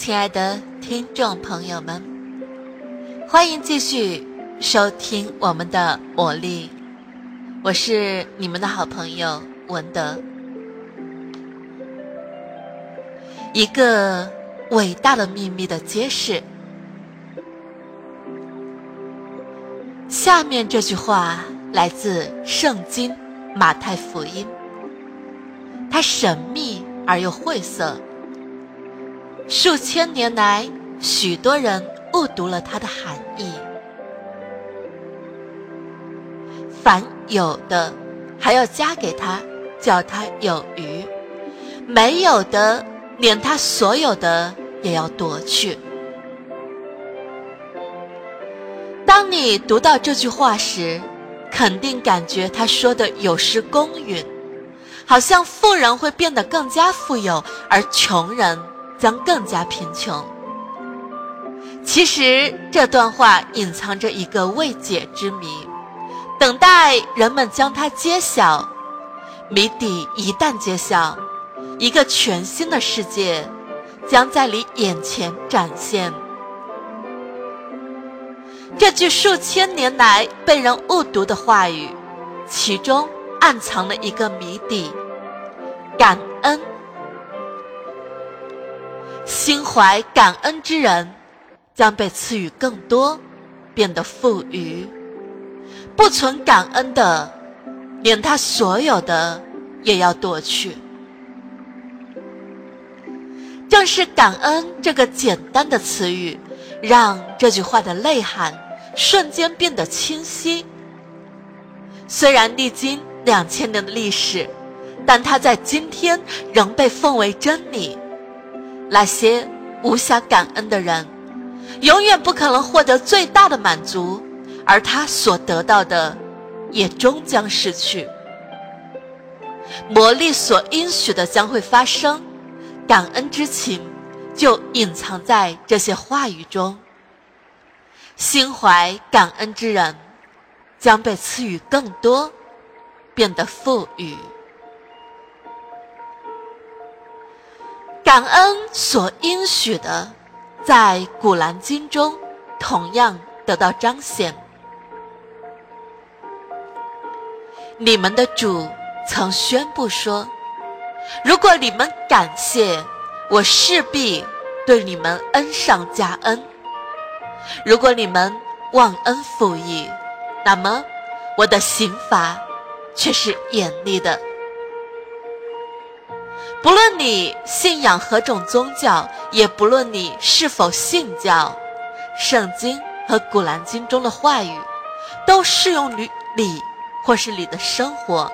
亲爱的听众朋友们，欢迎继续收听我们的魔力。我是你们的好朋友文德。一个伟大的秘密的揭示。下面这句话来自《圣经·马太福音》，它神秘而又晦涩。数千年来，许多人误读了它的含义。凡有的，还要加给他，叫他有余；没有的，连他所有的也要夺去。当你读到这句话时，肯定感觉他说的有失公允，好像富人会变得更加富有，而穷人。将更加贫穷。其实这段话隐藏着一个未解之谜，等待人们将它揭晓。谜底一旦揭晓，一个全新的世界将在你眼前展现。这句数千年来被人误读的话语，其中暗藏了一个谜底：感恩。心怀感恩之人，将被赐予更多，变得富裕；不存感恩的，连他所有的也要夺去。正是感恩这个简单的词语，让这句话的内涵瞬间变得清晰。虽然历经两千年的历史，但它在今天仍被奉为真理。那些无暇感恩的人，永远不可能获得最大的满足，而他所得到的，也终将失去。魔力所应许的将会发生，感恩之情就隐藏在这些话语中。心怀感恩之人，将被赐予更多，变得富裕。感恩所应许的，在《古兰经》中同样得到彰显。你们的主曾宣布说：“如果你们感谢我，势必对你们恩上加恩；如果你们忘恩负义，那么我的刑罚却是严厉的。”不论你信仰何种宗教，也不论你是否信教，《圣经》和《古兰经》中的话语，都适用于你或是你的生活，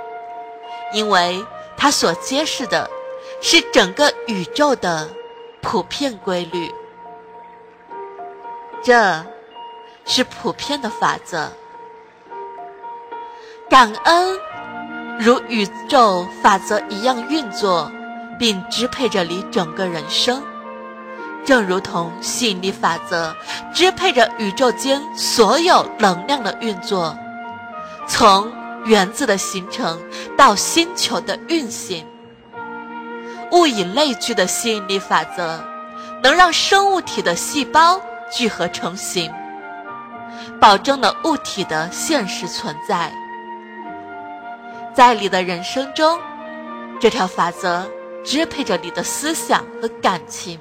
因为它所揭示的是整个宇宙的普遍规律。这，是普遍的法则。感恩，如宇宙法则一样运作。并支配着你整个人生，正如同吸引力法则支配着宇宙间所有能量的运作，从原子的形成到星球的运行。物以类聚的吸引力法则，能让生物体的细胞聚合成型，保证了物体的现实存在。在你的人生中，这条法则。支配着你的思想和感情，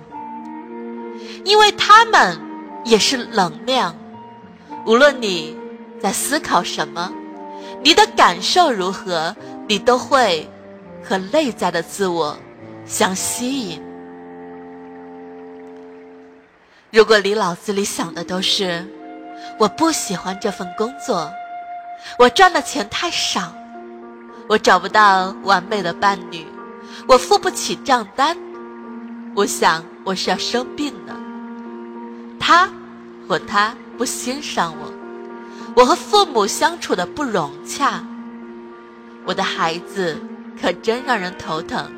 因为他们也是能量。无论你在思考什么，你的感受如何，你都会和内在的自我相吸引。如果你脑子里想的都是“我不喜欢这份工作，我赚的钱太少，我找不到完美的伴侣”。我付不起账单，我想我是要生病了。他或他不欣赏我，我和父母相处的不融洽。我的孩子可真让人头疼。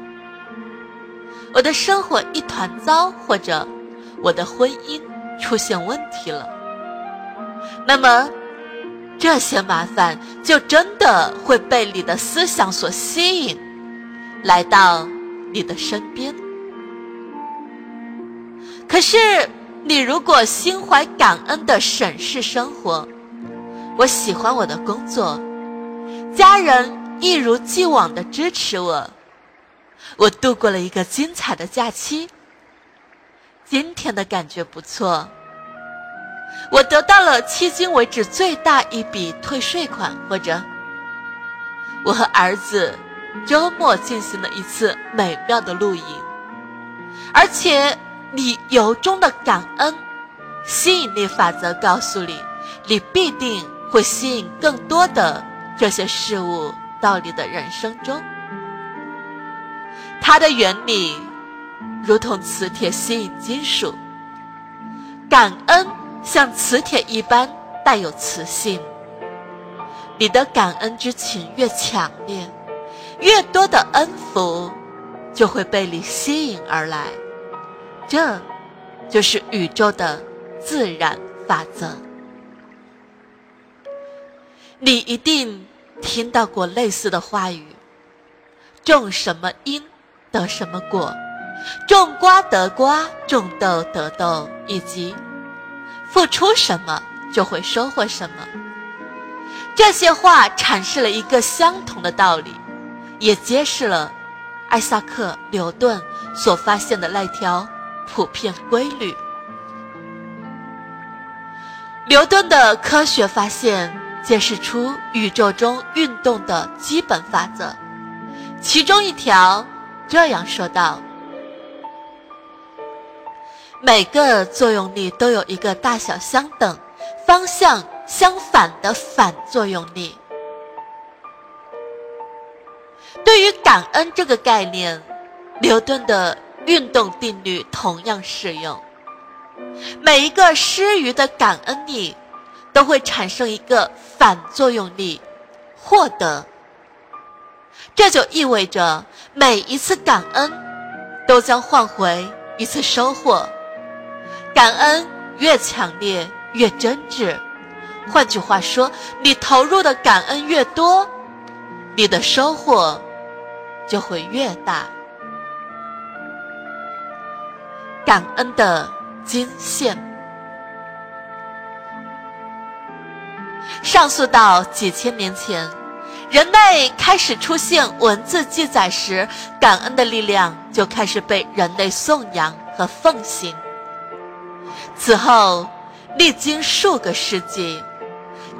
我的生活一团糟，或者我的婚姻出现问题了。那么，这些麻烦就真的会被你的思想所吸引。来到你的身边，可是，你如果心怀感恩的审视生活，我喜欢我的工作，家人一如既往的支持我，我度过了一个精彩的假期。今天的感觉不错，我得到了迄今为止最大一笔退税款，或者我和儿子周末进行了一次美妙的露营，而且你由衷的感恩，吸引力法则告诉你，你必定会吸引更多的这些事物到你的人生中。它的原理。如同磁铁吸引金属，感恩像磁铁一般带有磁性。你的感恩之情越强烈，越多的恩福就会被你吸引而来。这，就是宇宙的自然法则。你一定听到过类似的话语：种什么因得什么果。种瓜得瓜，种豆得豆，以及付出什么就会收获什么。这些话阐释了一个相同的道理，也揭示了艾萨克·牛顿所发现的那条普遍规律。牛顿的科学发现揭示出宇宙中运动的基本法则，其中一条这样说道。每个作用力都有一个大小相等、方向相反的反作用力。对于感恩这个概念，牛顿的运动定律同样适用。每一个施予的感恩力，都会产生一个反作用力，获得。这就意味着每一次感恩，都将换回一次收获。感恩越强烈越真挚，换句话说，你投入的感恩越多，你的收获就会越大。感恩的金线，上溯到几千年前，人类开始出现文字记载时，感恩的力量就开始被人类颂扬和奉行。此后，历经数个世纪，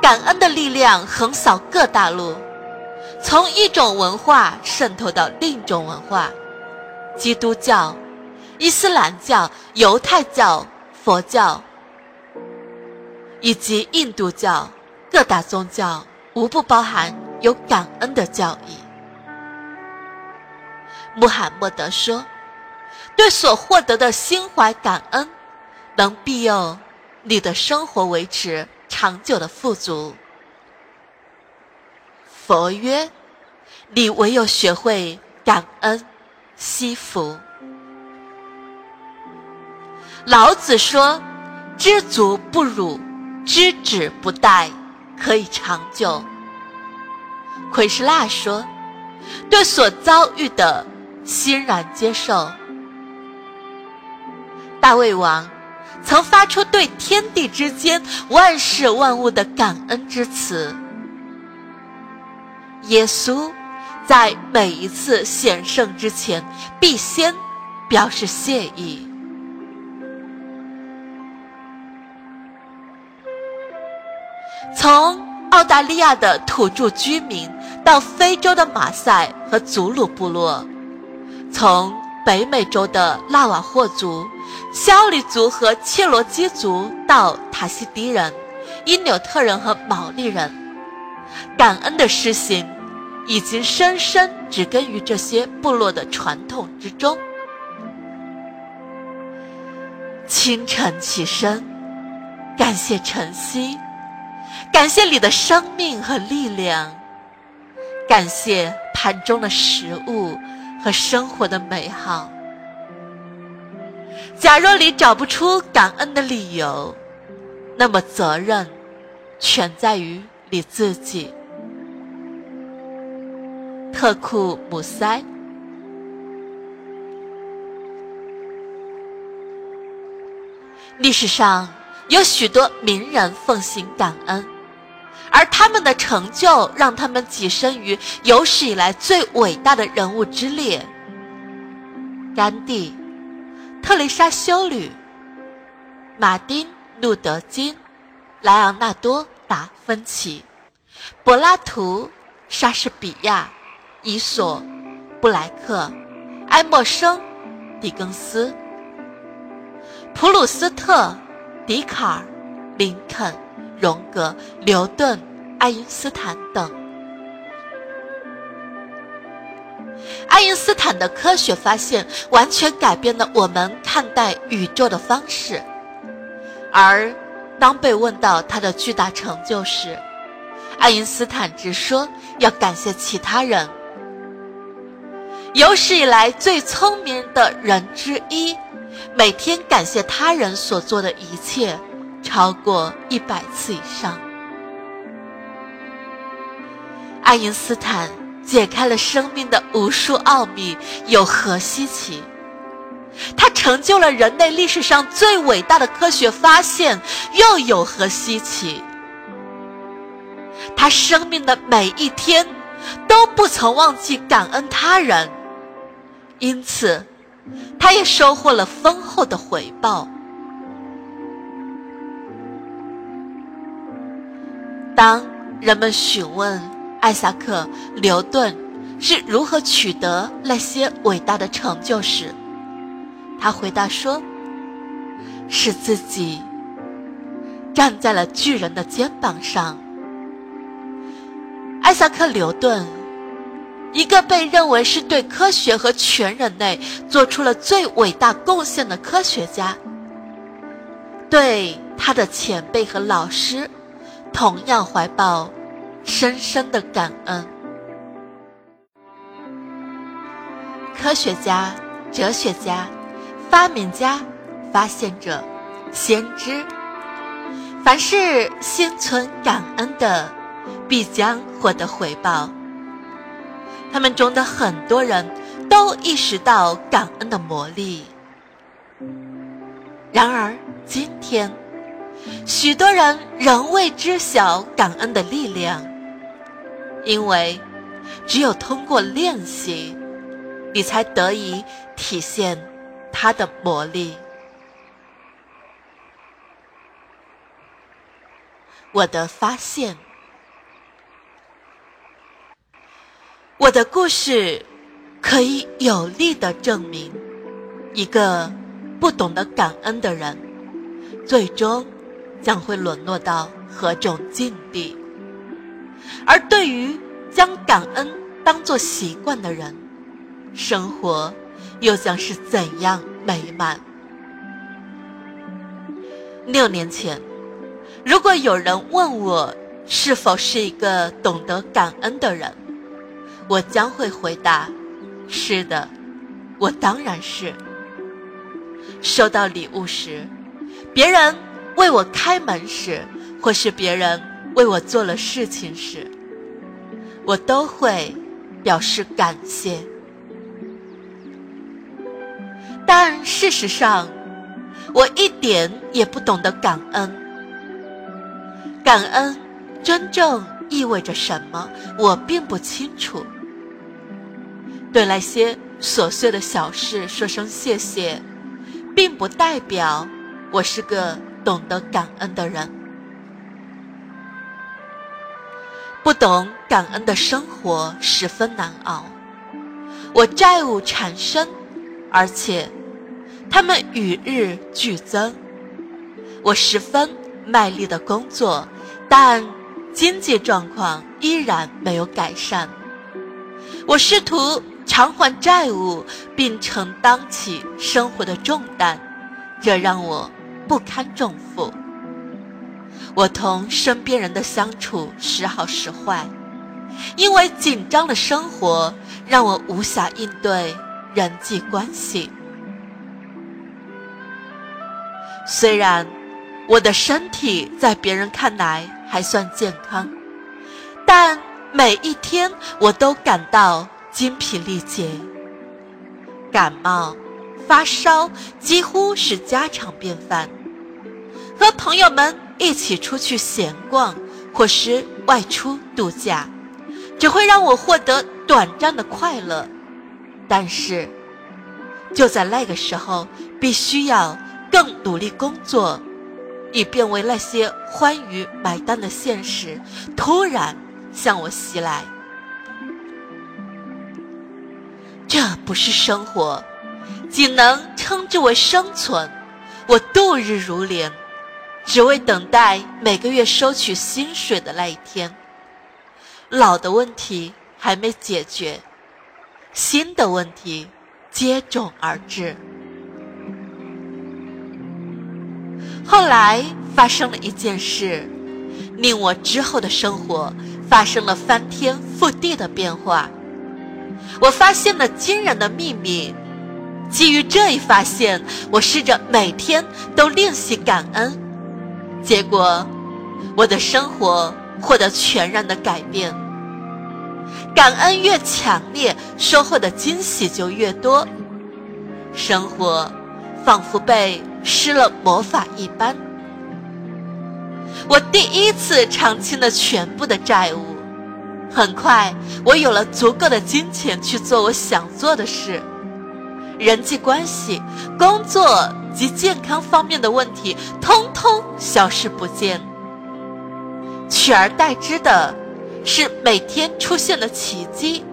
感恩的力量横扫各大陆，从一种文化渗透到另一种文化，基督教、伊斯兰教、犹太教、佛教以及印度教各大宗教，无不包含有感恩的教义。穆罕默德说：“对所获得的心怀感恩。”能庇佑你的生活，维持长久的富足。佛曰：“你唯有学会感恩，惜福。”老子说：“知足不辱，知止不殆，可以长久。”奎师那说：“对所遭遇的欣然接受。”大胃王。曾发出对天地之间万事万物的感恩之词。耶稣在每一次显圣之前，必先表示谢意。从澳大利亚的土著居民到非洲的马赛和祖鲁部落，从北美洲的纳瓦霍族。肖里族和切罗基族到塔西迪人、因纽特人和毛利人，感恩的施行已经深深植根于这些部落的传统之中。清晨起身，感谢晨曦，感谢你的生命和力量，感谢盘中的食物和生活的美好。假若你找不出感恩的理由，那么责任全在于你自己。特库姆塞。历史上有许多名人奉行感恩，而他们的成就让他们跻身于有史以来最伟大的人物之列。甘地、特蕾莎修女、马丁·路德·金、莱昂纳多·达芬奇、柏拉图、莎士比亚、伊索、布莱克、爱默生、狄更斯。普鲁斯特、笛卡尔、林肯、荣格、牛顿、爱因斯坦等。爱因斯坦的科学发现完全改变了我们看待宇宙的方式，而当被问到他的巨大成就时，爱因斯坦直说要感谢其他人。有史以来最聪明的人之一。每天感谢他人所做的一切，超过一百次以上。爱因斯坦解开了生命的无数奥秘，有何稀奇？他成就了人类历史上最伟大的科学发现，又有何稀奇？他生命的每一天都不曾忘记感恩他人，因此。他也收获了丰厚的回报。当人们询问艾萨克·牛顿是如何取得那些伟大的成就时，他回答说：“是自己站在了巨人的肩膀上。”艾萨克·牛顿。一个被认为是对科学和全人类做出了最伟大贡献的科学家，对他的前辈和老师同样怀抱深深的感恩。科学家、哲学家、发明家、发现者、先知，凡是心存感恩的，必将获得回报。他们中的很多人都意识到感恩的魔力，然而今天，许多人仍未知晓感恩的力量，因为只有通过练习，你才得以体现它的魔力。我的发现。我的故事可以有力的证明，一个不懂得感恩的人，最终将会沦落到何种境地；而对于将感恩当作习惯的人，生活又将是怎样美满？六年前，如果有人问我是否是一个懂得感恩的人，我将会回答：“是的，我当然是。”收到礼物时，别人为我开门时，或是别人为我做了事情时，我都会表示感谢。但事实上，我一点也不懂得感恩。感恩真正意味着什么？我并不清楚。对那些琐碎的小事说声谢谢，并不代表我是个懂得感恩的人。不懂感恩的生活十分难熬。我债务缠身，而且他们与日俱增。我十分卖力的工作，但经济状况依然没有改善。我试图。偿还债务，并承担起生活的重担，这让我不堪重负。我同身边人的相处时好时坏，因为紧张的生活让我无暇应对人际关系。虽然我的身体在别人看来还算健康，但每一天我都感到。精疲力竭，感冒、发烧几乎是家常便饭。和朋友们一起出去闲逛，或是外出度假，只会让我获得短暂的快乐。但是，就在那个时候，必须要更努力工作，以便为那些欢愉买单的现实突然向我袭来。不是生活，仅能称之为生存。我度日如年，只为等待每个月收取薪水的那一天。老的问题还没解决，新的问题接踵而至。后来发生了一件事，令我之后的生活发生了翻天覆地的变化。我发现了惊人的秘密。基于这一发现，我试着每天都练习感恩，结果我的生活获得全然的改变。感恩越强烈，收获的惊喜就越多，生活仿佛被施了魔法一般。我第一次偿清了全部的债务，很快我有了足够的金钱去做我想做的事。人际关系、工作及健康方面的问题，通通消失不见。取而代之的，是每天出现的奇迹。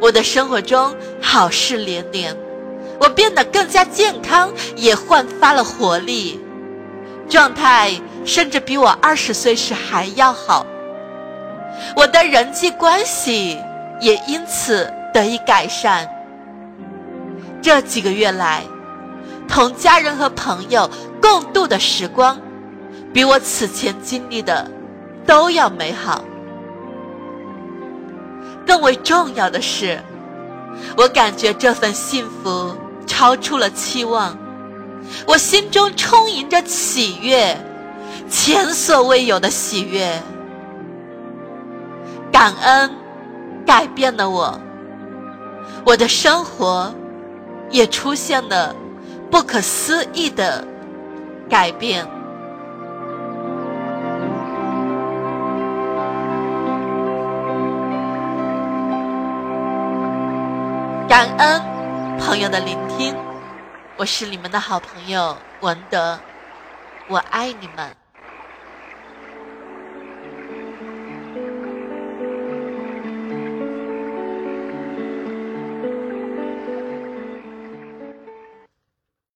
我的生活中好事连连，我变得更加健康，也焕发了活力，状态甚至比我二十岁时还要好。我的人际关系也因此得以改善。这几个月来，同家人和朋友共度的时光，比我此前经历的都要美好。更为重要的是，我感觉这份幸福超出了期望，我心中充盈着喜悦，前所未有的喜悦。感恩改变了我，我的生活。也出现了不可思议的改变。感恩朋友的聆听，我是你们的好朋友文德，我爱你们。